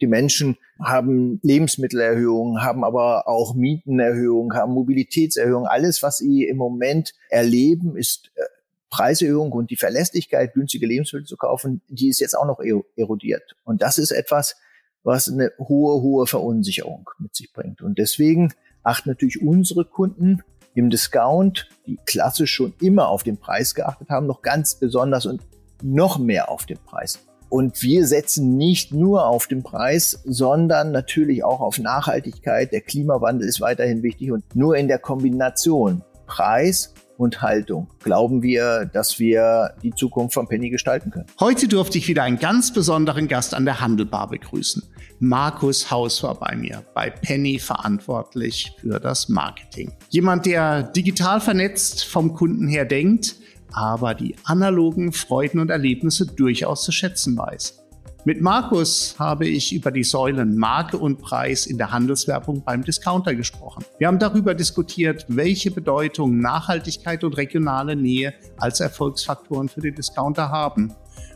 Die Menschen haben Lebensmittelerhöhungen, haben aber auch Mietenerhöhungen, haben Mobilitätserhöhungen. Alles, was sie im Moment erleben, ist äh, Preiserhöhung und die Verlässlichkeit, günstige Lebensmittel zu kaufen, die ist jetzt auch noch erodiert. Und das ist etwas, was eine hohe, hohe Verunsicherung mit sich bringt. Und deswegen achten natürlich unsere Kunden im Discount, die klassisch schon immer auf den Preis geachtet haben, noch ganz besonders und noch mehr auf den Preis. Und wir setzen nicht nur auf den Preis, sondern natürlich auch auf Nachhaltigkeit. Der Klimawandel ist weiterhin wichtig und nur in der Kombination Preis und Haltung glauben wir, dass wir die Zukunft von Penny gestalten können. Heute durfte ich wieder einen ganz besonderen Gast an der Handelbar begrüßen. Markus Haus war bei mir, bei Penny verantwortlich für das Marketing. Jemand, der digital vernetzt vom Kunden her denkt, aber die analogen Freuden und Erlebnisse durchaus zu schätzen weiß. Mit Markus habe ich über die Säulen Marke und Preis in der Handelswerbung beim Discounter gesprochen. Wir haben darüber diskutiert, welche Bedeutung Nachhaltigkeit und regionale Nähe als Erfolgsfaktoren für den Discounter haben.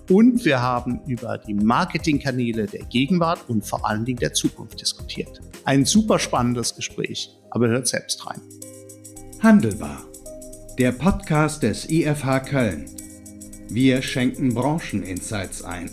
Und wir haben über die Marketingkanäle der Gegenwart und vor allen Dingen der Zukunft diskutiert. Ein super spannendes Gespräch, aber hört selbst rein. Handelbar der Podcast des IFH Köln. Wir schenken Brancheninsights ein.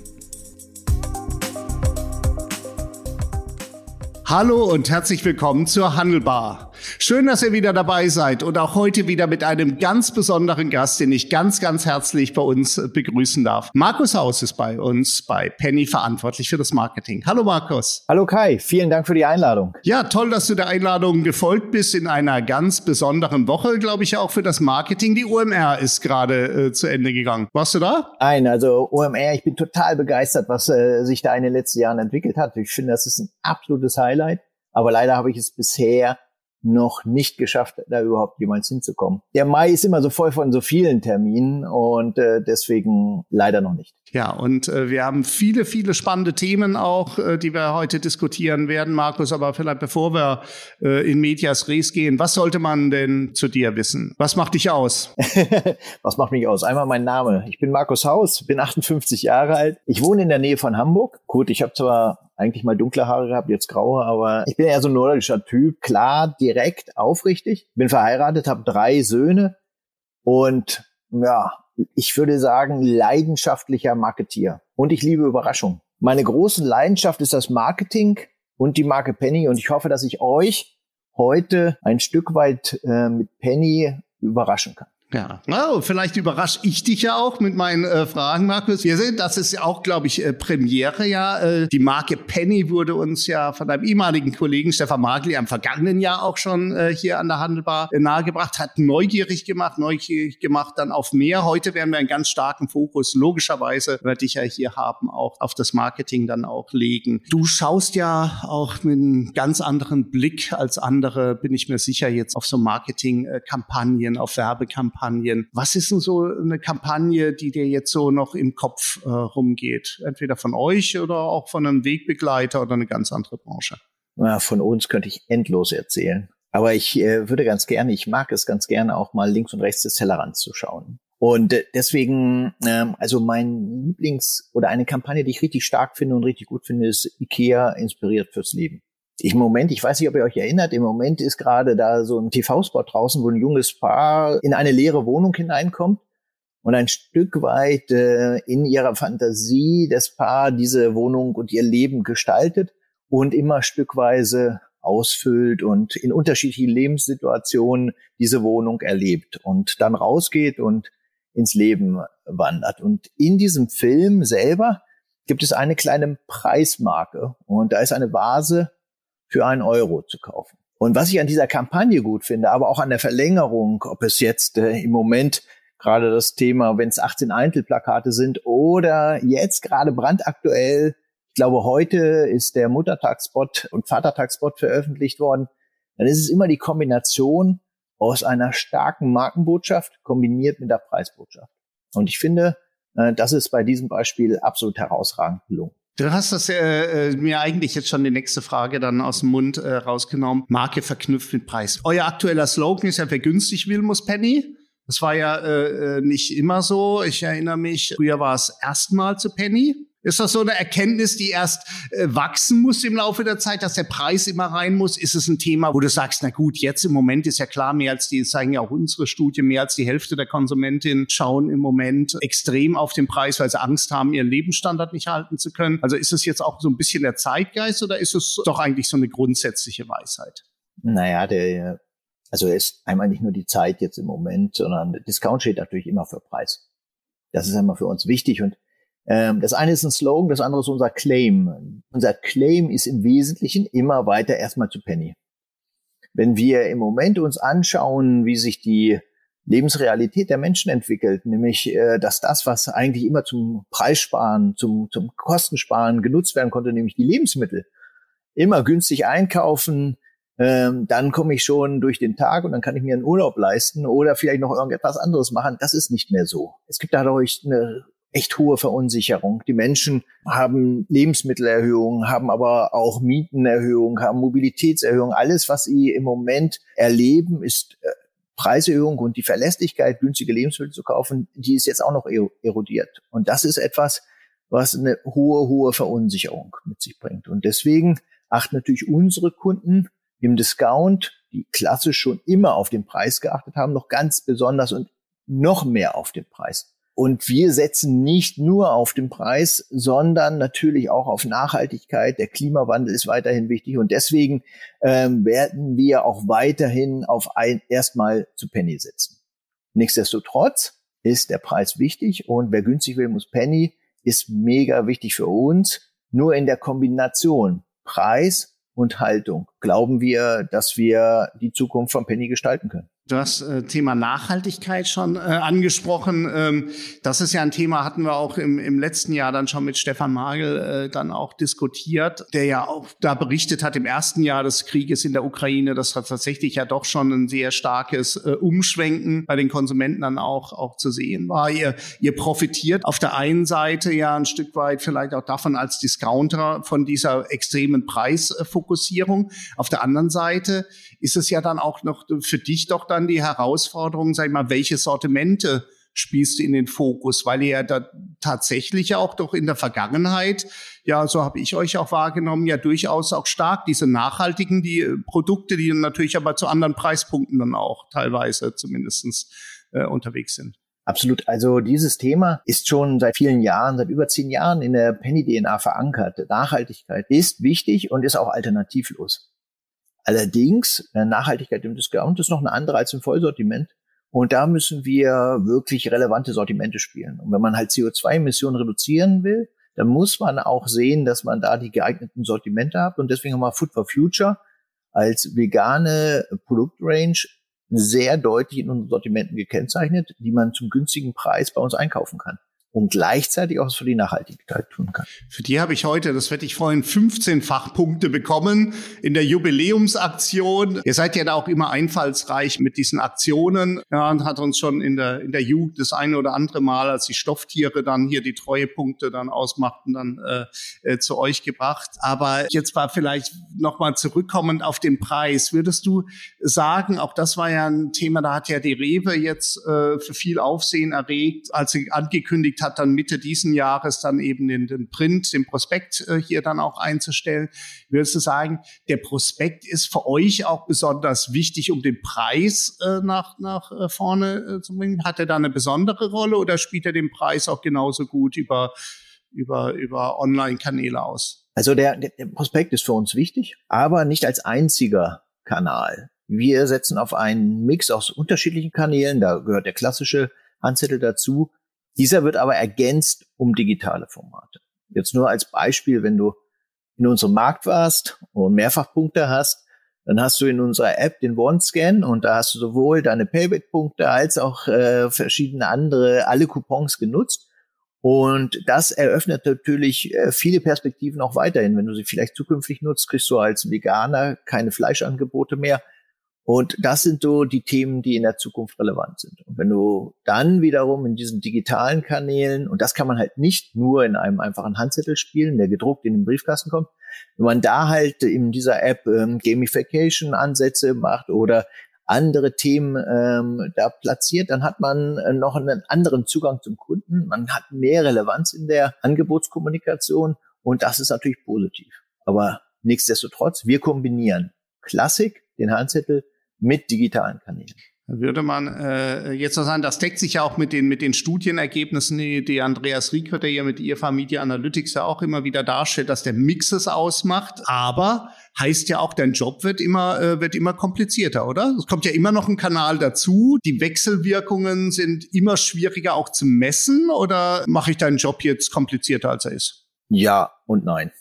Hallo und herzlich willkommen zur Handelbar. Schön, dass ihr wieder dabei seid und auch heute wieder mit einem ganz besonderen Gast, den ich ganz, ganz herzlich bei uns begrüßen darf. Markus Haus ist bei uns bei Penny verantwortlich für das Marketing. Hallo Markus. Hallo Kai, vielen Dank für die Einladung. Ja, toll, dass du der Einladung gefolgt bist in einer ganz besonderen Woche, glaube ich, auch für das Marketing. Die OMR ist gerade äh, zu Ende gegangen. Warst du da? Nein, also OMR, ich bin total begeistert, was äh, sich da in den letzten Jahren entwickelt hat. Ich finde, das ist ein absolutes Highlight. Aber leider habe ich es bisher noch nicht geschafft, da überhaupt jemals hinzukommen. Der Mai ist immer so voll von so vielen Terminen und äh, deswegen leider noch nicht. Ja, und äh, wir haben viele, viele spannende Themen auch, äh, die wir heute diskutieren werden, Markus. Aber vielleicht bevor wir äh, in Medias Res gehen, was sollte man denn zu dir wissen? Was macht dich aus? was macht mich aus? Einmal mein Name. Ich bin Markus Haus, bin 58 Jahre alt. Ich wohne in der Nähe von Hamburg. Gut, ich habe zwar eigentlich mal dunkle Haare gehabt, jetzt graue, aber ich bin eher so ein nordischer Typ, klar, direkt, aufrichtig. Bin verheiratet, habe drei Söhne und ja, ich würde sagen, leidenschaftlicher Marketier. Und ich liebe Überraschung. Meine große Leidenschaft ist das Marketing und die Marke Penny und ich hoffe, dass ich euch heute ein Stück weit äh, mit Penny überraschen kann. Ja, oh, vielleicht überrasche ich dich ja auch mit meinen äh, Fragen, Markus. Wir sehen, das ist ja auch, glaube ich, äh, Premiere ja. Äh, die Marke Penny wurde uns ja von einem ehemaligen Kollegen Stefan Magli am vergangenen Jahr auch schon äh, hier an der Handelbar äh, nahegebracht, hat neugierig gemacht, neugierig gemacht dann auf mehr. Heute werden wir einen ganz starken Fokus, logischerweise, werde ich ja hier haben, auch auf das Marketing dann auch legen. Du schaust ja auch mit einem ganz anderen Blick als andere, bin ich mir sicher, jetzt auf so Marketingkampagnen, auf Werbekampagnen Kampagnen. Was ist denn so eine Kampagne, die dir jetzt so noch im Kopf äh, rumgeht? Entweder von euch oder auch von einem Wegbegleiter oder eine ganz andere Branche? Ja, von uns könnte ich endlos erzählen. Aber ich äh, würde ganz gerne, ich mag es ganz gerne auch mal links und rechts des Tellerrands zu schauen. Und äh, deswegen, ähm, also mein Lieblings- oder eine Kampagne, die ich richtig stark finde und richtig gut finde, ist IKEA inspiriert fürs Leben. Im Moment, ich weiß nicht, ob ihr euch erinnert, im Moment ist gerade da so ein TV-Spot draußen, wo ein junges Paar in eine leere Wohnung hineinkommt und ein Stück weit äh, in ihrer Fantasie des Paar diese Wohnung und ihr Leben gestaltet und immer stückweise ausfüllt und in unterschiedlichen Lebenssituationen diese Wohnung erlebt und dann rausgeht und ins Leben wandert. Und in diesem Film selber gibt es eine kleine Preismarke und da ist eine Vase für einen Euro zu kaufen. Und was ich an dieser Kampagne gut finde, aber auch an der Verlängerung, ob es jetzt äh, im Moment gerade das Thema, wenn es 18 Einzelplakate sind oder jetzt gerade brandaktuell, ich glaube, heute ist der Muttertagsspot und Vatertagsspot veröffentlicht worden, dann ist es immer die Kombination aus einer starken Markenbotschaft kombiniert mit der Preisbotschaft. Und ich finde, äh, das ist bei diesem Beispiel absolut herausragend gelungen. Du hast das äh, äh, mir eigentlich jetzt schon die nächste Frage dann aus dem Mund äh, rausgenommen. Marke verknüpft mit Preis. Euer aktueller Slogan ist ja, wer günstig will, muss Penny. Das war ja äh, äh nicht immer so. Ich erinnere mich, früher war es erstmal zu Penny. Ist das so eine Erkenntnis, die erst äh, wachsen muss im Laufe der Zeit, dass der Preis immer rein muss? Ist es ein Thema, wo du sagst, na gut, jetzt im Moment ist ja klar, mehr als die, zeigen ja auch unsere Studie, mehr als die Hälfte der Konsumentinnen schauen im Moment extrem auf den Preis, weil sie Angst haben, ihren Lebensstandard nicht halten zu können. Also ist es jetzt auch so ein bisschen der Zeitgeist oder ist es doch eigentlich so eine grundsätzliche Weisheit? Naja, der, also ist einmal nicht nur die Zeit jetzt im Moment, sondern Discount steht natürlich immer für Preis. Das ist einmal für uns wichtig und ähm, das eine ist ein Slogan, das andere ist unser Claim. Unser Claim ist im Wesentlichen immer weiter erstmal zu Penny. Wenn wir im Moment uns anschauen, wie sich die Lebensrealität der Menschen entwickelt, nämlich äh, dass das, was eigentlich immer zum Preissparen, zum, zum Kostensparen genutzt werden konnte, nämlich die Lebensmittel, immer günstig einkaufen, ähm, dann komme ich schon durch den Tag und dann kann ich mir einen Urlaub leisten oder vielleicht noch irgendetwas anderes machen. Das ist nicht mehr so. Es gibt dadurch eine echt hohe Verunsicherung. Die Menschen haben Lebensmittelerhöhungen, haben aber auch Mietenerhöhungen, haben Mobilitätserhöhungen. Alles, was sie im Moment erleben, ist äh, Preiserhöhung und die Verlässlichkeit, günstige Lebensmittel zu kaufen, die ist jetzt auch noch erodiert. Und das ist etwas, was eine hohe, hohe Verunsicherung mit sich bringt. Und deswegen achten natürlich unsere Kunden im Discount, die klassisch schon immer auf den Preis geachtet haben, noch ganz besonders und noch mehr auf den Preis. Und wir setzen nicht nur auf den Preis, sondern natürlich auch auf Nachhaltigkeit. Der Klimawandel ist weiterhin wichtig und deswegen ähm, werden wir auch weiterhin auf ein erstmal zu Penny setzen. Nichtsdestotrotz ist der Preis wichtig und wer günstig will, muss Penny, ist mega wichtig für uns. Nur in der Kombination Preis und Haltung glauben wir, dass wir die Zukunft von Penny gestalten können. Du hast äh, Thema Nachhaltigkeit schon äh, angesprochen. Ähm, das ist ja ein Thema, hatten wir auch im, im letzten Jahr dann schon mit Stefan Magel äh, dann auch diskutiert, der ja auch da berichtet hat im ersten Jahr des Krieges in der Ukraine, dass tatsächlich ja doch schon ein sehr starkes äh, Umschwenken bei den Konsumenten dann auch, auch zu sehen war. Ihr, ihr profitiert auf der einen Seite ja ein Stück weit vielleicht auch davon als Discounter von dieser extremen Preisfokussierung. Auf der anderen Seite ist es ja dann auch noch für dich doch dann die Herausforderung, sag ich mal, welche Sortimente spielst du in den Fokus, weil ihr ja da tatsächlich auch doch in der Vergangenheit, ja, so habe ich euch auch wahrgenommen, ja durchaus auch stark diese nachhaltigen, die äh, Produkte, die natürlich aber zu anderen Preispunkten dann auch teilweise zumindestens äh, unterwegs sind. Absolut. Also dieses Thema ist schon seit vielen Jahren, seit über zehn Jahren in der Penny-DNA verankert. Nachhaltigkeit ist wichtig und ist auch alternativlos. Allerdings, äh, Nachhaltigkeit im Discount ist noch eine andere als im Vollsortiment. Und da müssen wir wirklich relevante Sortimente spielen. Und wenn man halt CO2-Emissionen reduzieren will, dann muss man auch sehen, dass man da die geeigneten Sortimente hat. Und deswegen haben wir Food for Future als vegane Produktrange sehr deutlich in unseren Sortimenten gekennzeichnet, die man zum günstigen Preis bei uns einkaufen kann und gleichzeitig auch was für die Nachhaltigkeit tun kann. Für die habe ich heute, das werde ich vorhin, 15 Fachpunkte bekommen in der Jubiläumsaktion. Ihr seid ja da auch immer einfallsreich mit diesen Aktionen. Ja, und hat uns schon in der, in der Jugend das eine oder andere Mal, als die Stofftiere dann hier die Treuepunkte dann ausmachten, dann äh, äh, zu euch gebracht. Aber jetzt war vielleicht nochmal zurückkommend auf den Preis. Würdest du sagen, auch das war ja ein Thema, da hat ja die Rewe jetzt äh, für viel Aufsehen erregt, als sie angekündigt hat dann Mitte diesen Jahres dann eben den, den Print, den Prospekt äh, hier dann auch einzustellen. Würdest du sagen, der Prospekt ist für euch auch besonders wichtig, um den Preis äh, nach, nach äh, vorne äh, zu bringen? Hat er da eine besondere Rolle oder spielt er den Preis auch genauso gut über, über, über Online-Kanäle aus? Also der, der Prospekt ist für uns wichtig, aber nicht als einziger Kanal. Wir setzen auf einen Mix aus unterschiedlichen Kanälen. Da gehört der klassische Handzettel dazu. Dieser wird aber ergänzt um digitale Formate. Jetzt nur als Beispiel, wenn du in unserem Markt warst und Mehrfachpunkte hast, dann hast du in unserer App den One-Scan und da hast du sowohl deine Payback-Punkte als auch äh, verschiedene andere, alle Coupons genutzt. Und das eröffnet natürlich äh, viele Perspektiven auch weiterhin. Wenn du sie vielleicht zukünftig nutzt, kriegst du als Veganer keine Fleischangebote mehr, und das sind so die Themen, die in der Zukunft relevant sind. Und wenn du dann wiederum in diesen digitalen Kanälen, und das kann man halt nicht nur in einem einfachen Handzettel spielen, der gedruckt in den Briefkasten kommt, wenn man da halt in dieser App ähm, Gamification-Ansätze macht oder andere Themen ähm, da platziert, dann hat man äh, noch einen anderen Zugang zum Kunden. Man hat mehr Relevanz in der Angebotskommunikation und das ist natürlich positiv. Aber nichtsdestotrotz, wir kombinieren Klassik, den Handzettel, mit digitalen Kanälen würde man äh, jetzt noch sagen, das deckt sich ja auch mit den, mit den Studienergebnissen, die, die Andreas Rieck, der ja mit IFA Media Analytics ja auch immer wieder darstellt, dass der Mix es ausmacht. Aber heißt ja auch, dein Job wird immer, äh, wird immer komplizierter, oder? Es kommt ja immer noch ein Kanal dazu. Die Wechselwirkungen sind immer schwieriger auch zu messen oder mache ich deinen Job jetzt komplizierter, als er ist? Ja und nein.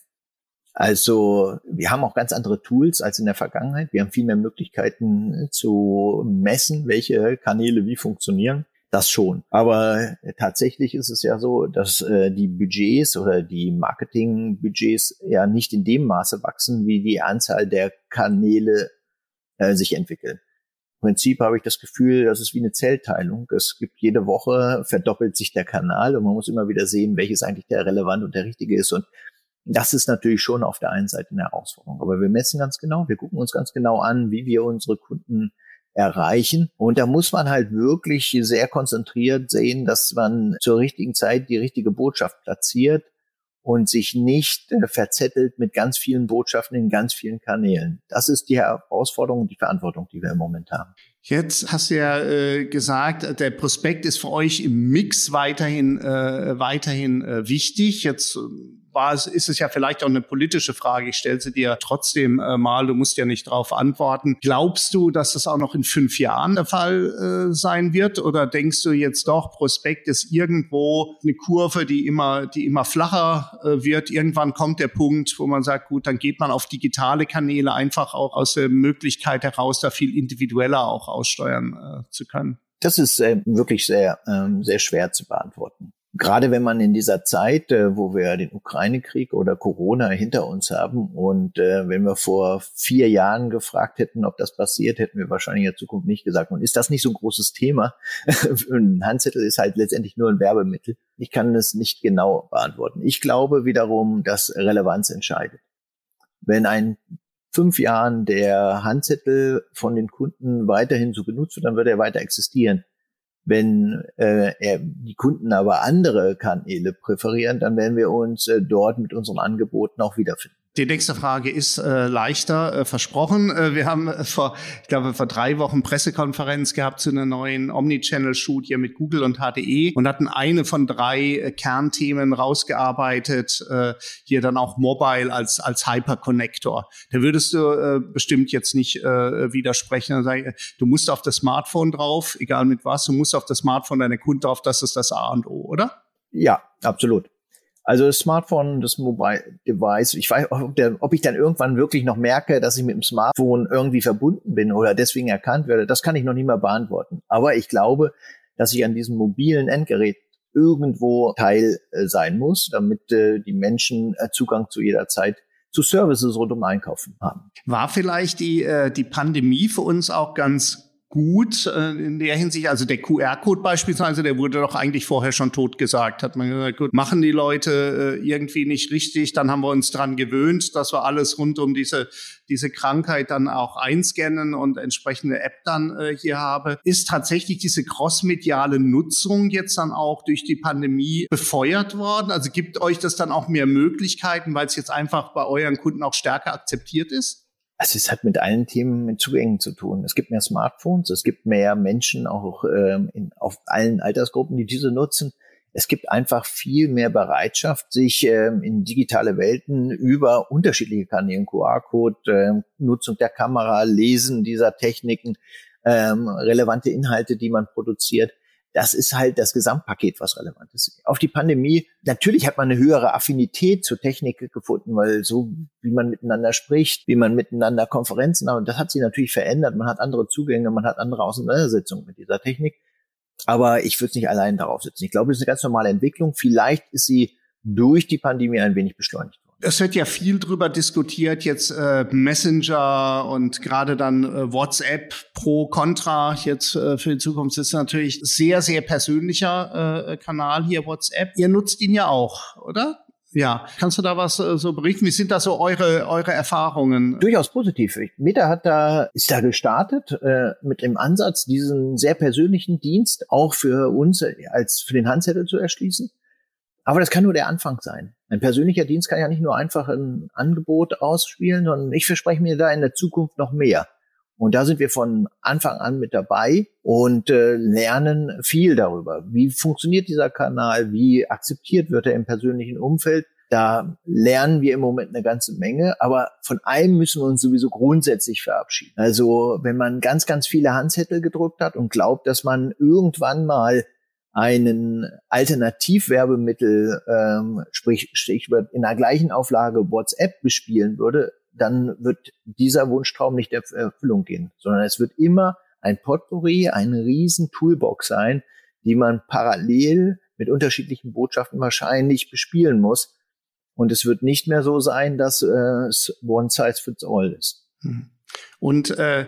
Also wir haben auch ganz andere Tools als in der Vergangenheit. Wir haben viel mehr Möglichkeiten zu messen, welche Kanäle wie funktionieren. Das schon. Aber tatsächlich ist es ja so, dass äh, die Budgets oder die Marketingbudgets ja nicht in dem Maße wachsen, wie die Anzahl der Kanäle äh, sich entwickeln. Im Prinzip habe ich das Gefühl, das ist wie eine Zellteilung. Es gibt jede Woche verdoppelt sich der Kanal und man muss immer wieder sehen, welches eigentlich der relevant und der richtige ist. Und das ist natürlich schon auf der einen Seite eine Herausforderung. Aber wir messen ganz genau, wir gucken uns ganz genau an, wie wir unsere Kunden erreichen. Und da muss man halt wirklich sehr konzentriert sehen, dass man zur richtigen Zeit die richtige Botschaft platziert und sich nicht äh, verzettelt mit ganz vielen Botschaften in ganz vielen Kanälen. Das ist die Herausforderung und die Verantwortung, die wir im Moment haben. Jetzt hast du ja äh, gesagt, der Prospekt ist für euch im Mix weiterhin äh, weiterhin äh, wichtig. Jetzt war es, ist es ja vielleicht auch eine politische Frage. Ich stelle sie dir trotzdem äh, mal, du musst ja nicht darauf antworten. Glaubst du, dass das auch noch in fünf Jahren der Fall äh, sein wird? Oder denkst du jetzt doch, Prospekt ist irgendwo eine Kurve, die immer, die immer flacher äh, wird? Irgendwann kommt der Punkt, wo man sagt, gut, dann geht man auf digitale Kanäle einfach auch aus der Möglichkeit heraus, da viel individueller auch aussteuern äh, zu können. Das ist äh, wirklich sehr, ähm, sehr schwer zu beantworten gerade wenn man in dieser Zeit, äh, wo wir den Ukraine-Krieg oder Corona hinter uns haben und äh, wenn wir vor vier Jahren gefragt hätten, ob das passiert, hätten wir wahrscheinlich in der Zukunft nicht gesagt. Und ist das nicht so ein großes Thema? ein Handzettel ist halt letztendlich nur ein Werbemittel. Ich kann es nicht genau beantworten. Ich glaube wiederum, dass Relevanz entscheidet. Wenn ein fünf Jahren der Handzettel von den Kunden weiterhin so genutzt wird, dann wird er weiter existieren. Wenn äh, er, die Kunden aber andere Kanäle präferieren, dann werden wir uns äh, dort mit unseren Angeboten auch wiederfinden. Die nächste Frage ist äh, leichter äh, versprochen. Äh, wir haben äh, vor, ich glaube, vor drei Wochen Pressekonferenz gehabt zu einer neuen Omnichannel-Studie mit Google und HDE und hatten eine von drei äh, Kernthemen rausgearbeitet, äh, hier dann auch Mobile als als Hyperconnector. Da würdest du äh, bestimmt jetzt nicht äh, widersprechen. Sagen, du musst auf das Smartphone drauf, egal mit was, du musst auf das Smartphone deiner Kunden drauf. Das ist das A und O, oder? Ja, absolut. Also das Smartphone, das Mobile Device, ich weiß, ob, der, ob ich dann irgendwann wirklich noch merke, dass ich mit dem Smartphone irgendwie verbunden bin oder deswegen erkannt werde, das kann ich noch nicht mal beantworten. Aber ich glaube, dass ich an diesem mobilen Endgerät irgendwo Teil äh, sein muss, damit äh, die Menschen äh, Zugang zu jeder Zeit zu Services rund um Einkaufen haben. War vielleicht die, äh, die Pandemie für uns auch ganz gut äh, in der Hinsicht. Also der QR-Code beispielsweise, der wurde doch eigentlich vorher schon tot gesagt. Hat man gesagt, gut, machen die Leute äh, irgendwie nicht richtig, dann haben wir uns dran gewöhnt, dass wir alles rund um diese, diese Krankheit dann auch einscannen und entsprechende App dann äh, hier habe. Ist tatsächlich diese crossmediale Nutzung jetzt dann auch durch die Pandemie befeuert worden? Also gibt euch das dann auch mehr Möglichkeiten, weil es jetzt einfach bei euren Kunden auch stärker akzeptiert ist? Also es hat mit allen Themen mit Zugängen zu tun. Es gibt mehr Smartphones, es gibt mehr Menschen auch ähm, in, auf allen Altersgruppen, die diese nutzen. Es gibt einfach viel mehr Bereitschaft, sich ähm, in digitale Welten über unterschiedliche Kanäle, QR-Code, ähm, Nutzung der Kamera, Lesen dieser Techniken, ähm, relevante Inhalte, die man produziert, das ist halt das Gesamtpaket, was relevant ist. Auf die Pandemie, natürlich hat man eine höhere Affinität zur Technik gefunden, weil so wie man miteinander spricht, wie man miteinander Konferenzen hat, das hat sich natürlich verändert. Man hat andere Zugänge, man hat andere Auseinandersetzungen mit dieser Technik. Aber ich würde es nicht allein darauf setzen. Ich glaube, es ist eine ganz normale Entwicklung. Vielleicht ist sie durch die Pandemie ein wenig beschleunigt. Es wird ja viel drüber diskutiert, jetzt äh, Messenger und gerade dann äh, WhatsApp pro Contra jetzt äh, für die Zukunft. Das ist natürlich sehr, sehr persönlicher äh, Kanal hier, WhatsApp. Ihr nutzt ihn ja auch, oder? Ja, kannst du da was äh, so berichten? Wie sind da so eure, eure Erfahrungen? Durchaus positiv. Meta hat da, ist da gestartet äh, mit dem Ansatz, diesen sehr persönlichen Dienst auch für uns äh, als für den Handzettel zu erschließen. Aber das kann nur der Anfang sein. Ein persönlicher Dienst kann ja nicht nur einfach ein Angebot ausspielen, sondern ich verspreche mir da in der Zukunft noch mehr. Und da sind wir von Anfang an mit dabei und äh, lernen viel darüber. Wie funktioniert dieser Kanal? Wie akzeptiert wird er im persönlichen Umfeld? Da lernen wir im Moment eine ganze Menge, aber von einem müssen wir uns sowieso grundsätzlich verabschieden. Also wenn man ganz, ganz viele Handzettel gedruckt hat und glaubt, dass man irgendwann mal einen Alternativwerbemittel, ähm, sprich Stichwort in der gleichen Auflage WhatsApp bespielen würde, dann wird dieser Wunschtraum nicht der Erfüllung gehen, sondern es wird immer ein Potpourri, eine riesen Toolbox sein, die man parallel mit unterschiedlichen Botschaften wahrscheinlich bespielen muss. Und es wird nicht mehr so sein, dass äh, es one size fits all ist. Mhm. Und äh,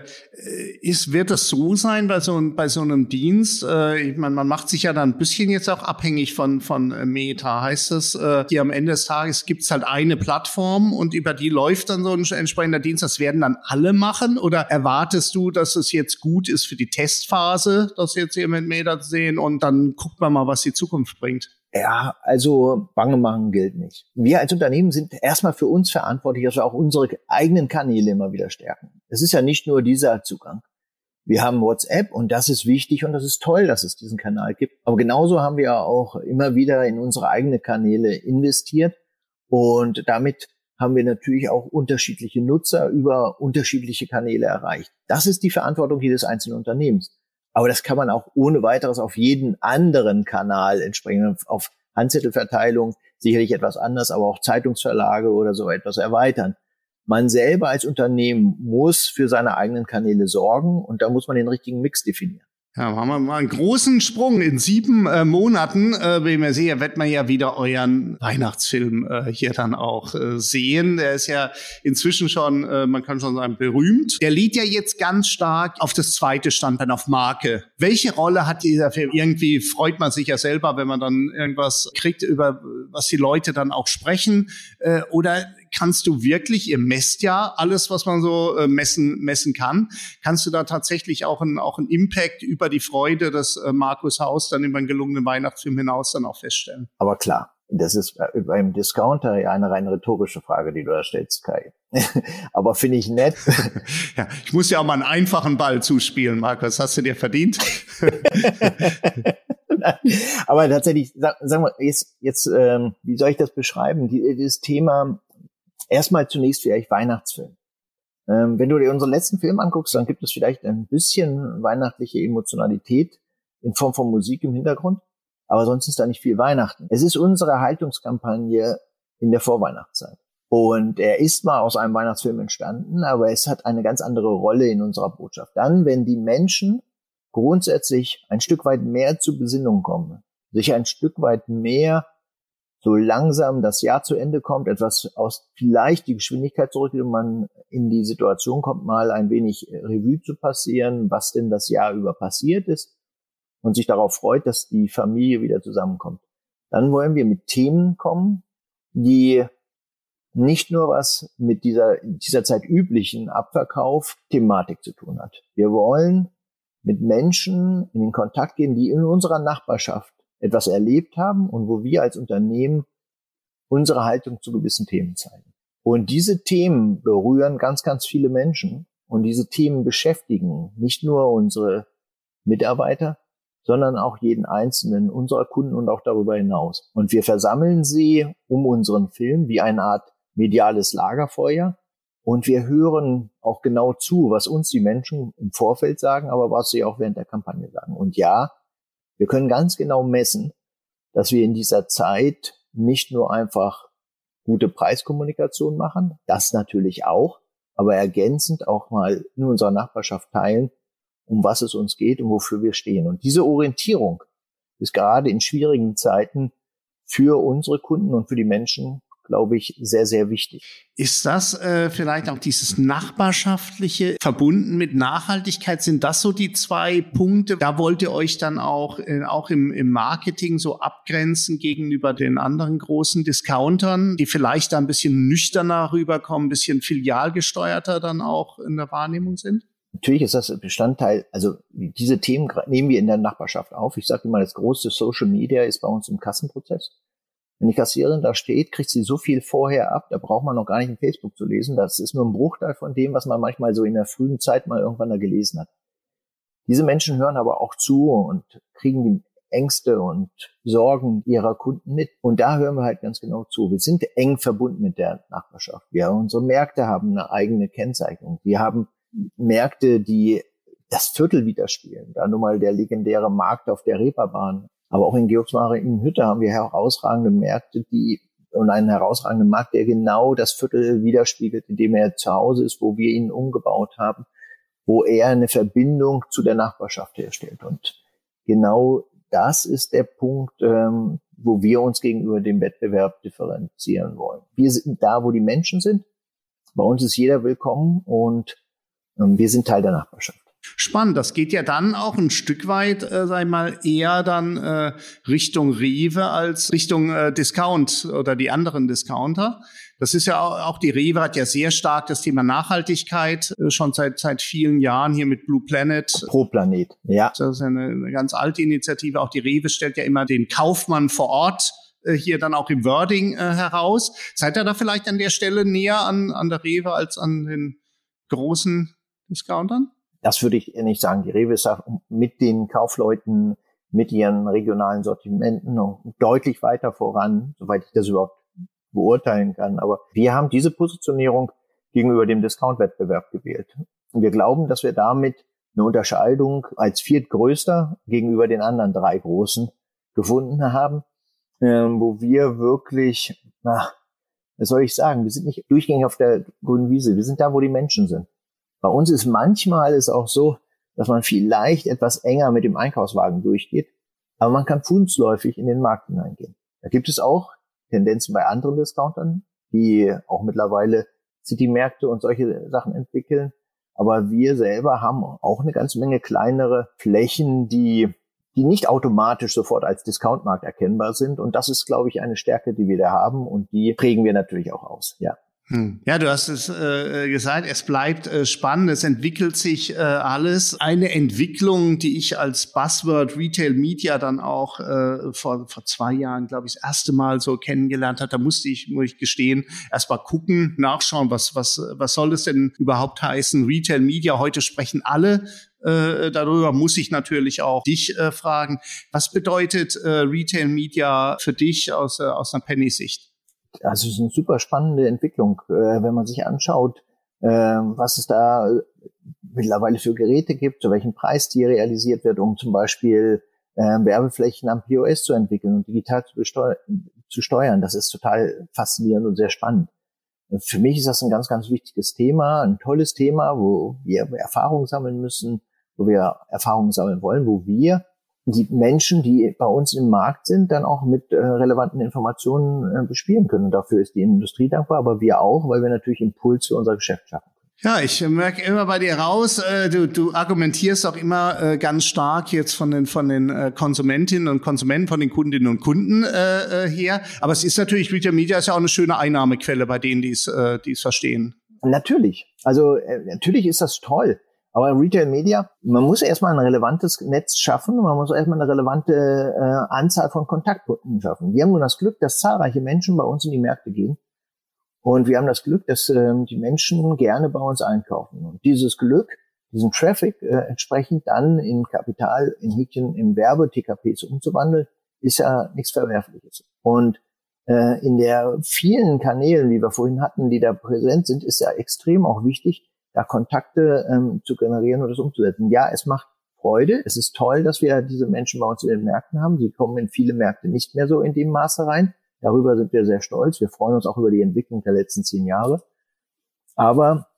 ist, wird es so sein bei so, bei so einem Dienst? Äh, ich meine, man macht sich ja dann ein bisschen jetzt auch abhängig von, von äh, Meta. Heißt es, äh, hier am Ende des Tages gibt es halt eine Plattform und über die läuft dann so ein entsprechender Dienst. Das werden dann alle machen? Oder erwartest du, dass es jetzt gut ist für die Testphase, das jetzt hier mit Meta sehen und dann guckt man mal, was die Zukunft bringt? Ja, also Bange machen gilt nicht. Wir als Unternehmen sind erstmal für uns verantwortlich, dass wir auch unsere eigenen Kanäle immer wieder stärken. Es ist ja nicht nur dieser Zugang. Wir haben WhatsApp und das ist wichtig und das ist toll, dass es diesen Kanal gibt. Aber genauso haben wir auch immer wieder in unsere eigenen Kanäle investiert und damit haben wir natürlich auch unterschiedliche Nutzer über unterschiedliche Kanäle erreicht. Das ist die Verantwortung jedes einzelnen Unternehmens. Aber das kann man auch ohne weiteres auf jeden anderen Kanal entsprechend, auf Handzettelverteilung sicherlich etwas anders, aber auch Zeitungsverlage oder so etwas erweitern. Man selber als Unternehmen muss für seine eigenen Kanäle sorgen und da muss man den richtigen Mix definieren. Ja, haben wir mal einen großen Sprung. In sieben äh, Monaten, äh, wie wir sehen, wird man ja wieder euren Weihnachtsfilm äh, hier dann auch äh, sehen. Der ist ja inzwischen schon, äh, man kann schon sagen, berühmt. Der liegt ja jetzt ganz stark auf das zweite Standbein, auf Marke. Welche Rolle hat dieser Film? Irgendwie freut man sich ja selber, wenn man dann irgendwas kriegt, über was die Leute dann auch sprechen. Äh, oder kannst du wirklich, ihr messt ja alles, was man so äh, messen, messen kann, kannst du da tatsächlich auch einen, auch einen Impact über die Freude des äh, Markus Haus dann über einen gelungenen Weihnachtsfilm hinaus dann auch feststellen? Aber klar, das ist äh, beim Discounter ja eine rein rhetorische Frage, die du da stellst, Kai. Aber finde ich nett. ja, ich muss ja auch mal einen einfachen Ball zuspielen, Markus. Hast du dir verdient? Aber tatsächlich, sag, sag mal, jetzt, jetzt ähm, wie soll ich das beschreiben? Die, das Thema erstmal zunächst vielleicht Weihnachtsfilm. Ähm, wenn du dir unseren letzten Film anguckst, dann gibt es vielleicht ein bisschen weihnachtliche Emotionalität in Form von Musik im Hintergrund, aber sonst ist da nicht viel Weihnachten. Es ist unsere Haltungskampagne in der Vorweihnachtszeit. Und er ist mal aus einem Weihnachtsfilm entstanden, aber es hat eine ganz andere Rolle in unserer Botschaft. Dann, wenn die Menschen grundsätzlich ein Stück weit mehr zur Besinnung kommen, sich ein Stück weit mehr so langsam das Jahr zu Ende kommt, etwas aus vielleicht die Geschwindigkeit zurückgeht und man in die Situation kommt, mal ein wenig Revue zu passieren, was denn das Jahr über passiert ist und sich darauf freut, dass die Familie wieder zusammenkommt. Dann wollen wir mit Themen kommen, die nicht nur was mit dieser, dieser Zeit üblichen Abverkauf-Thematik zu tun hat. Wir wollen mit Menschen in den Kontakt gehen, die in unserer Nachbarschaft etwas erlebt haben und wo wir als Unternehmen unsere Haltung zu gewissen Themen zeigen. Und diese Themen berühren ganz, ganz viele Menschen und diese Themen beschäftigen nicht nur unsere Mitarbeiter, sondern auch jeden einzelnen unserer Kunden und auch darüber hinaus. Und wir versammeln sie um unseren Film wie eine Art mediales Lagerfeuer und wir hören auch genau zu, was uns die Menschen im Vorfeld sagen, aber was sie auch während der Kampagne sagen. Und ja, wir können ganz genau messen, dass wir in dieser Zeit nicht nur einfach gute Preiskommunikation machen, das natürlich auch, aber ergänzend auch mal in unserer Nachbarschaft teilen, um was es uns geht und wofür wir stehen. Und diese Orientierung ist gerade in schwierigen Zeiten für unsere Kunden und für die Menschen glaube ich, sehr, sehr wichtig. Ist das äh, vielleicht auch dieses Nachbarschaftliche verbunden mit Nachhaltigkeit? Sind das so die zwei Punkte? Da wollt ihr euch dann auch, äh, auch im, im Marketing so abgrenzen gegenüber den anderen großen Discountern, die vielleicht da ein bisschen nüchterner rüberkommen, ein bisschen filialgesteuerter dann auch in der Wahrnehmung sind? Natürlich ist das Bestandteil, also diese Themen nehmen wir in der Nachbarschaft auf. Ich sage immer, das größte Social Media ist bei uns im Kassenprozess. Wenn die Kassiererin da steht, kriegt sie so viel vorher ab, da braucht man noch gar nicht in Facebook zu lesen. Das ist nur ein Bruchteil von dem, was man manchmal so in der frühen Zeit mal irgendwann da gelesen hat. Diese Menschen hören aber auch zu und kriegen die Ängste und Sorgen ihrer Kunden mit. Und da hören wir halt ganz genau zu. Wir sind eng verbunden mit der Nachbarschaft. Wir, unsere Märkte haben eine eigene Kennzeichnung. Wir haben Märkte, die das Viertel widerspielen. Da nun mal der legendäre Markt auf der Reeperbahn. Aber auch in Georgsmare in Hütte haben wir herausragende Märkte, die und einen herausragenden Markt, der genau das Viertel widerspiegelt, in dem er zu Hause ist, wo wir ihn umgebaut haben, wo er eine Verbindung zu der Nachbarschaft herstellt. Und genau das ist der Punkt, ähm, wo wir uns gegenüber dem Wettbewerb differenzieren wollen. Wir sind da, wo die Menschen sind. Bei uns ist jeder willkommen und ähm, wir sind Teil der Nachbarschaft. Spannend, das geht ja dann auch ein Stück weit, äh, ich mal, eher dann äh, Richtung Rewe als Richtung äh, Discount oder die anderen Discounter. Das ist ja auch, auch die Rewe hat ja sehr stark das Thema Nachhaltigkeit äh, schon seit seit vielen Jahren hier mit Blue Planet. Pro Planet, ja. Das ist eine, eine ganz alte Initiative. Auch die Rewe stellt ja immer den Kaufmann vor Ort äh, hier dann auch im Wording äh, heraus. Seid ihr da vielleicht an der Stelle näher an, an der Rewe als an den großen Discountern? Das würde ich nicht sagen. Die Rewe ist mit den Kaufleuten, mit ihren regionalen Sortimenten deutlich weiter voran, soweit ich das überhaupt beurteilen kann. Aber wir haben diese Positionierung gegenüber dem Discount-Wettbewerb gewählt. Und wir glauben, dass wir damit eine Unterscheidung als viertgrößter gegenüber den anderen drei großen gefunden haben, ähm, wo wir wirklich, na, was soll ich sagen, wir sind nicht durchgängig auf der grünen Wiese, wir sind da, wo die Menschen sind. Bei uns ist manchmal es auch so, dass man vielleicht etwas enger mit dem Einkaufswagen durchgeht, aber man kann fußläufig in den Markt hineingehen. Da gibt es auch Tendenzen bei anderen Discountern, die auch mittlerweile City-Märkte und solche Sachen entwickeln. Aber wir selber haben auch eine ganze Menge kleinere Flächen, die, die nicht automatisch sofort als Discountmarkt erkennbar sind. Und das ist, glaube ich, eine Stärke, die wir da haben. Und die prägen wir natürlich auch aus, ja. Hm. Ja, du hast es äh, gesagt, es bleibt äh, spannend, es entwickelt sich äh, alles. Eine Entwicklung, die ich als Buzzword Retail Media dann auch äh, vor, vor zwei Jahren, glaube ich, das erste Mal so kennengelernt hat, da musste ich, muss ich gestehen, erst mal gucken, nachschauen, was, was, was soll es denn überhaupt heißen? Retail Media, heute sprechen alle äh, darüber muss ich natürlich auch dich äh, fragen. Was bedeutet äh, Retail Media für dich aus, äh, aus einer Penny-Sicht? Also es ist eine super spannende Entwicklung, äh, wenn man sich anschaut, äh, was es da mittlerweile für Geräte gibt, zu welchem Preis die realisiert wird, um zum Beispiel äh, Werbeflächen am POS zu entwickeln und digital zu, zu steuern. Das ist total faszinierend und sehr spannend. Für mich ist das ein ganz, ganz wichtiges Thema, ein tolles Thema, wo wir Erfahrungen sammeln müssen, wo wir Erfahrungen sammeln wollen, wo wir die Menschen, die bei uns im Markt sind, dann auch mit äh, relevanten Informationen äh, bespielen können. dafür ist die Industrie dankbar, aber wir auch, weil wir natürlich Impuls für unser Geschäft schaffen. Ja, ich merke immer bei dir raus, äh, du, du argumentierst auch immer äh, ganz stark jetzt von den von den äh, Konsumentinnen und Konsumenten, von den Kundinnen und Kunden äh, äh her. Aber es ist natürlich, Retail Media ist ja auch eine schöne Einnahmequelle bei denen, die es äh, die es verstehen. Natürlich. Also äh, natürlich ist das toll. Aber Retail Media, man muss erstmal ein relevantes Netz schaffen, man muss erstmal eine relevante äh, Anzahl von Kontaktpunkten schaffen. Wir haben nun das Glück, dass zahlreiche Menschen bei uns in die Märkte gehen. Und wir haben das Glück, dass äh, die Menschen gerne bei uns einkaufen. Und dieses Glück, diesen Traffic äh, entsprechend dann in Kapital, in Häkchen, in Werbe, TKPs umzuwandeln, ist ja nichts Verwerfliches. Und äh, in der vielen Kanälen, die wir vorhin hatten, die da präsent sind, ist ja extrem auch wichtig, da Kontakte ähm, zu generieren und das umzusetzen. Ja, es macht Freude. Es ist toll, dass wir diese Menschen bei uns in den Märkten haben. Sie kommen in viele Märkte nicht mehr so in dem Maße rein. Darüber sind wir sehr stolz. Wir freuen uns auch über die Entwicklung der letzten zehn Jahre. Aber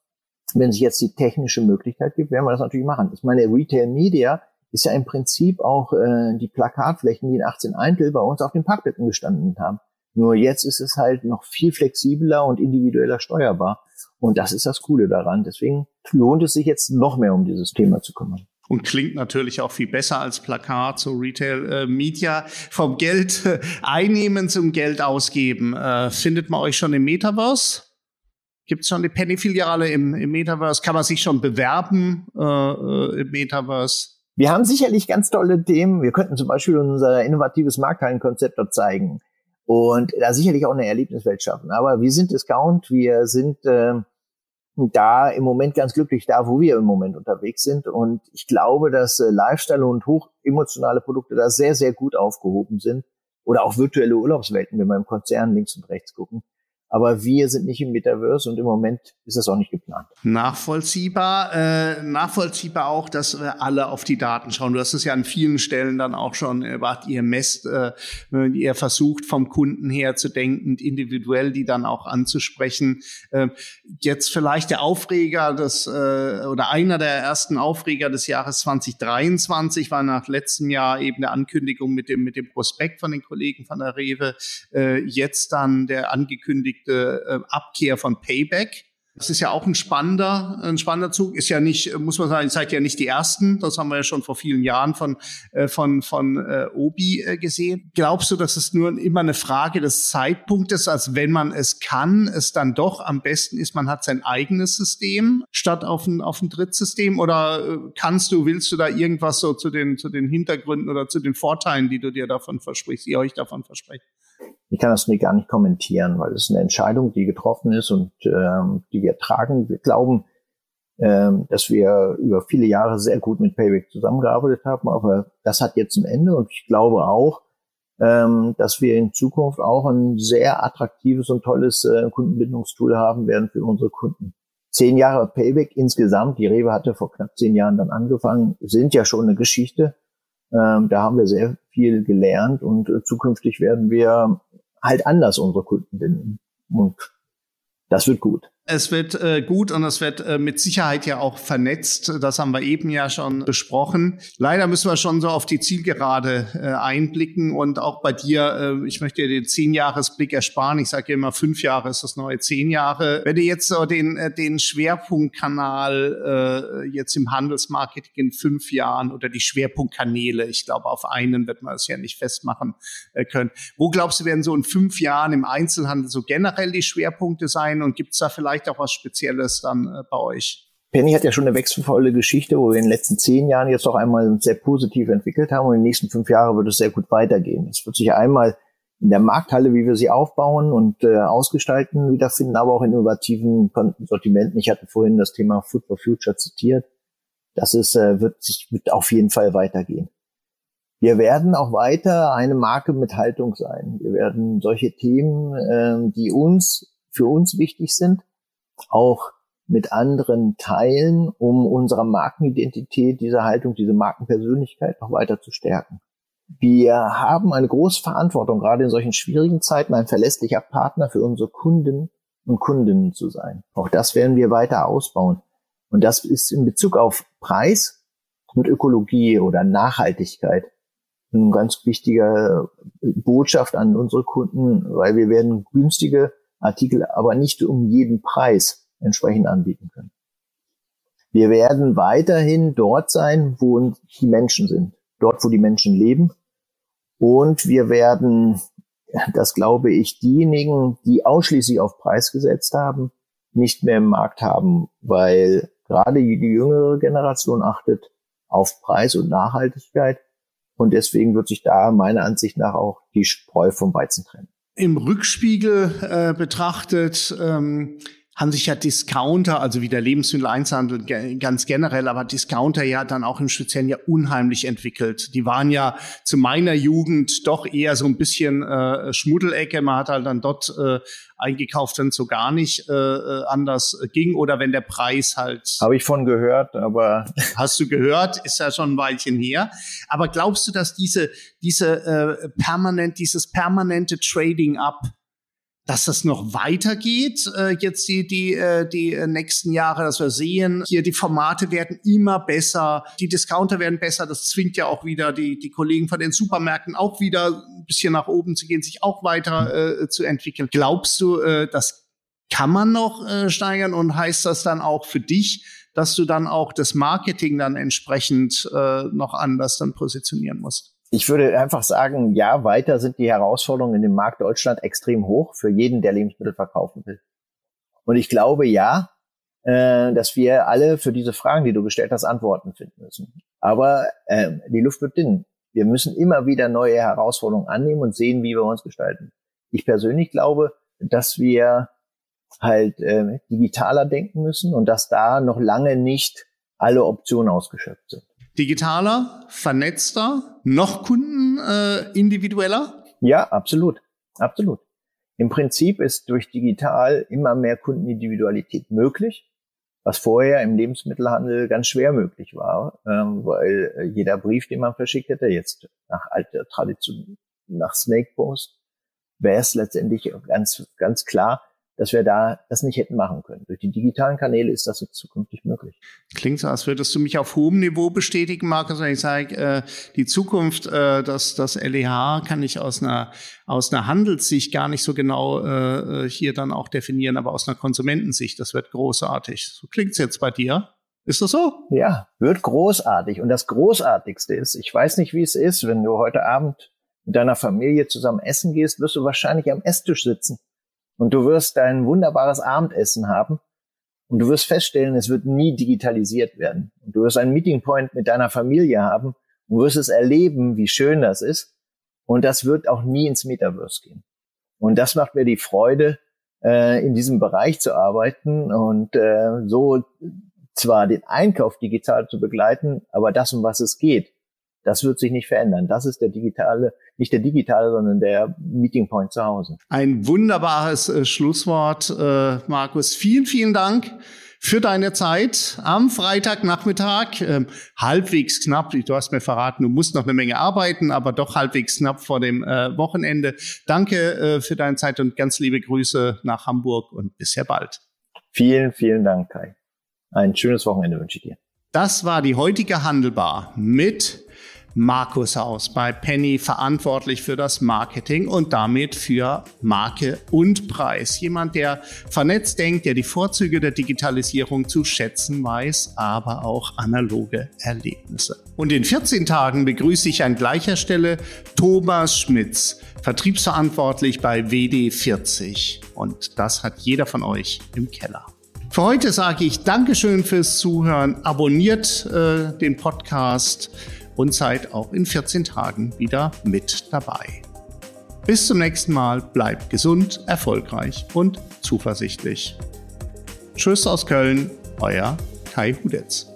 wenn sich jetzt die technische Möglichkeit gibt, werden wir das natürlich machen. Ich meine, Retail Media ist ja im Prinzip auch äh, die Plakatflächen, die in 18 Eintel bei uns auf den Parkplätzen gestanden haben. Nur jetzt ist es halt noch viel flexibler und individueller steuerbar. Und das ist das Coole daran. Deswegen lohnt es sich jetzt noch mehr um dieses Thema zu kümmern und klingt natürlich auch viel besser als Plakat, so Retail äh, Media. Vom Geld äh, einnehmen zum Geld ausgeben. Äh, findet man euch schon im Metaverse? Gibt es schon die Penny-Filiale im, im Metaverse? Kann man sich schon bewerben äh, äh, im Metaverse? Wir haben sicherlich ganz tolle Themen. Wir könnten zum Beispiel unser innovatives Markthallenkonzept dort zeigen und da sicherlich auch eine Erlebniswelt schaffen. Aber wir sind Discount, wir sind äh, da im Moment ganz glücklich da, wo wir im Moment unterwegs sind. Und ich glaube, dass äh, Lifestyle und hochemotionale Produkte da sehr, sehr gut aufgehoben sind. Oder auch virtuelle Urlaubswelten, wenn wir im Konzern links und rechts gucken. Aber wir sind nicht im Metaverse und im Moment ist das auch nicht geplant. Nachvollziehbar. Äh, nachvollziehbar auch, dass wir alle auf die Daten schauen. Du hast es ja an vielen Stellen dann auch schon, äh, ihr messt, äh, ihr versucht vom Kunden her zu denken, individuell die dann auch anzusprechen. Äh, jetzt vielleicht der Aufreger des, äh, oder einer der ersten Aufreger des Jahres 2023 war nach letztem Jahr eben der Ankündigung mit dem, mit dem Prospekt von den Kollegen von der Rewe. Äh, jetzt dann der angekündigte angekündigte äh, Abkehr von Payback. Das ist ja auch ein spannender, ein spannender Zug. Ist ja nicht, muss man sagen, ihr seid ja nicht die ersten. Das haben wir ja schon vor vielen Jahren von äh, von von äh, Obi äh, gesehen. Glaubst du, dass es nur immer eine Frage des Zeitpunktes, als wenn man es kann, es dann doch am besten ist, man hat sein eigenes System statt auf ein auf ein Drittsystem? Oder kannst du, willst du da irgendwas so zu den zu den Hintergründen oder zu den Vorteilen, die du dir davon versprichst, ihr euch davon versprecht? Ich kann das mir gar nicht kommentieren, weil es eine Entscheidung, die getroffen ist und ähm, die wir tragen. Wir glauben, ähm, dass wir über viele Jahre sehr gut mit Payback zusammengearbeitet haben, aber das hat jetzt ein Ende und ich glaube auch, ähm, dass wir in Zukunft auch ein sehr attraktives und tolles äh, Kundenbindungstool haben werden für unsere Kunden. Zehn Jahre Payback insgesamt, die Rewe hatte vor knapp zehn Jahren dann angefangen, sind ja schon eine Geschichte. Ähm, da haben wir sehr viel gelernt und äh, zukünftig werden wir halt anders unsere Kunden binden. Und das wird gut. Es wird äh, gut und es wird äh, mit Sicherheit ja auch vernetzt. Das haben wir eben ja schon besprochen. Leider müssen wir schon so auf die Zielgerade äh, einblicken und auch bei dir, äh, ich möchte dir den Zehn-Jahres-Blick ersparen. Ich sage immer, fünf Jahre ist das neue zehn Jahre. Wenn du jetzt so den, äh, den Schwerpunktkanal äh, jetzt im Handelsmarketing in fünf Jahren oder die Schwerpunktkanäle, ich glaube, auf einen wird man es ja nicht festmachen äh, können. Wo glaubst du, werden so in fünf Jahren im Einzelhandel so generell die Schwerpunkte sein und gibt es da vielleicht vielleicht auch was Spezielles dann äh, bei euch? Penny hat ja schon eine wechselvolle Geschichte, wo wir in den letzten zehn Jahren jetzt noch einmal sehr positiv entwickelt haben und in den nächsten fünf Jahren wird es sehr gut weitergehen. Es wird sich einmal in der Markthalle, wie wir sie aufbauen und äh, ausgestalten, wiederfinden, aber auch in innovativen Sortimenten. Ich hatte vorhin das Thema Food for Future zitiert. Das ist, äh, wird sich wird auf jeden Fall weitergehen. Wir werden auch weiter eine Marke mit Haltung sein. Wir werden solche Themen, äh, die uns für uns wichtig sind, auch mit anderen teilen, um unsere Markenidentität, diese Haltung, diese Markenpersönlichkeit noch weiter zu stärken. Wir haben eine große Verantwortung, gerade in solchen schwierigen Zeiten ein verlässlicher Partner für unsere Kunden und Kundinnen zu sein. Auch das werden wir weiter ausbauen. Und das ist in Bezug auf Preis und Ökologie oder Nachhaltigkeit eine ganz wichtige Botschaft an unsere Kunden, weil wir werden günstige Artikel aber nicht um jeden Preis entsprechend anbieten können. Wir werden weiterhin dort sein, wo die Menschen sind, dort, wo die Menschen leben. Und wir werden, das glaube ich, diejenigen, die ausschließlich auf Preis gesetzt haben, nicht mehr im Markt haben, weil gerade die jüngere Generation achtet auf Preis und Nachhaltigkeit. Und deswegen wird sich da meiner Ansicht nach auch die Spreu vom Weizen trennen im Rückspiegel äh, betrachtet ähm, haben sich ja Discounter, also wie der Lebensmitteleinzelhandel ganz generell, aber Discounter ja dann auch im Speziellen ja unheimlich entwickelt. Die waren ja zu meiner Jugend doch eher so ein bisschen äh, Schmuddelecke. Man hat halt dann dort äh, eingekauft, wenn es so gar nicht äh, äh anders ging oder wenn der Preis halt. Habe ich von gehört, aber. Hast du gehört? Ist ja schon ein Weilchen her. Aber glaubst du, dass diese, diese äh, permanent, dieses permanente Trading up dass das noch weitergeht, äh, jetzt die, die, äh, die nächsten Jahre, dass wir sehen, hier die Formate werden immer besser, die Discounter werden besser, das zwingt ja auch wieder die, die Kollegen von den Supermärkten auch wieder ein bisschen nach oben zu gehen, sich auch weiter äh, zu entwickeln. Glaubst du, äh, das kann man noch äh, steigern und heißt das dann auch für dich, dass du dann auch das Marketing dann entsprechend äh, noch anders dann positionieren musst? Ich würde einfach sagen, ja, weiter sind die Herausforderungen in dem Markt Deutschland extrem hoch für jeden, der Lebensmittel verkaufen will. Und ich glaube, ja, äh, dass wir alle für diese Fragen, die du gestellt hast, Antworten finden müssen. Aber äh, die Luft wird dünn. Wir müssen immer wieder neue Herausforderungen annehmen und sehen, wie wir uns gestalten. Ich persönlich glaube, dass wir halt äh, digitaler denken müssen und dass da noch lange nicht alle Optionen ausgeschöpft sind digitaler, vernetzter, noch Kunden äh, individueller? Ja, absolut, absolut. Im Prinzip ist durch digital immer mehr Kundenindividualität möglich, was vorher im Lebensmittelhandel ganz schwer möglich war, ähm, weil äh, jeder Brief, den man verschickt hätte, jetzt nach alter Tradition, nach Snake Post, wäre es letztendlich ganz, ganz klar, dass wir da das nicht hätten machen können. Durch die digitalen Kanäle ist das jetzt zukünftig möglich. Klingt so, als würdest du mich auf hohem Niveau bestätigen, Markus, wenn ich sage, äh, die Zukunft, äh, das, das LEH kann ich aus einer, aus einer Handelssicht gar nicht so genau äh, äh, hier dann auch definieren, aber aus einer Konsumentensicht, das wird großartig. So klingt's jetzt bei dir. Ist das so? Ja, wird großartig. Und das Großartigste ist, ich weiß nicht, wie es ist, wenn du heute Abend mit deiner Familie zusammen essen gehst, wirst du wahrscheinlich am Esstisch sitzen und du wirst dein wunderbares Abendessen haben und du wirst feststellen, es wird nie digitalisiert werden. Und du wirst einen Meeting Point mit deiner Familie haben und wirst es erleben, wie schön das ist. Und das wird auch nie ins Metaverse gehen. Und das macht mir die Freude, äh, in diesem Bereich zu arbeiten und äh, so zwar den Einkauf digital zu begleiten, aber das, um was es geht, das wird sich nicht verändern. Das ist der digitale, nicht der digitale, sondern der Meeting Point zu Hause. Ein wunderbares äh, Schlusswort, äh, Markus. Vielen, vielen Dank für deine Zeit am Freitagnachmittag. Ähm, halbwegs knapp, du hast mir verraten, du musst noch eine Menge arbeiten, aber doch halbwegs knapp vor dem äh, Wochenende. Danke äh, für deine Zeit und ganz liebe Grüße nach Hamburg und bis sehr bald. Vielen, vielen Dank, Kai. Ein schönes Wochenende wünsche ich dir. Das war die heutige Handelbar mit Markus Haus bei Penny verantwortlich für das Marketing und damit für Marke und Preis. Jemand, der vernetzt denkt, der die Vorzüge der Digitalisierung zu schätzen weiß, aber auch analoge Erlebnisse. Und in 14 Tagen begrüße ich an gleicher Stelle Thomas Schmitz, vertriebsverantwortlich bei WD40. Und das hat jeder von euch im Keller. Für heute sage ich Dankeschön fürs Zuhören. Abonniert äh, den Podcast und seid auch in 14 Tagen wieder mit dabei. Bis zum nächsten Mal, bleibt gesund, erfolgreich und zuversichtlich. Tschüss aus Köln, euer Kai Hudetz.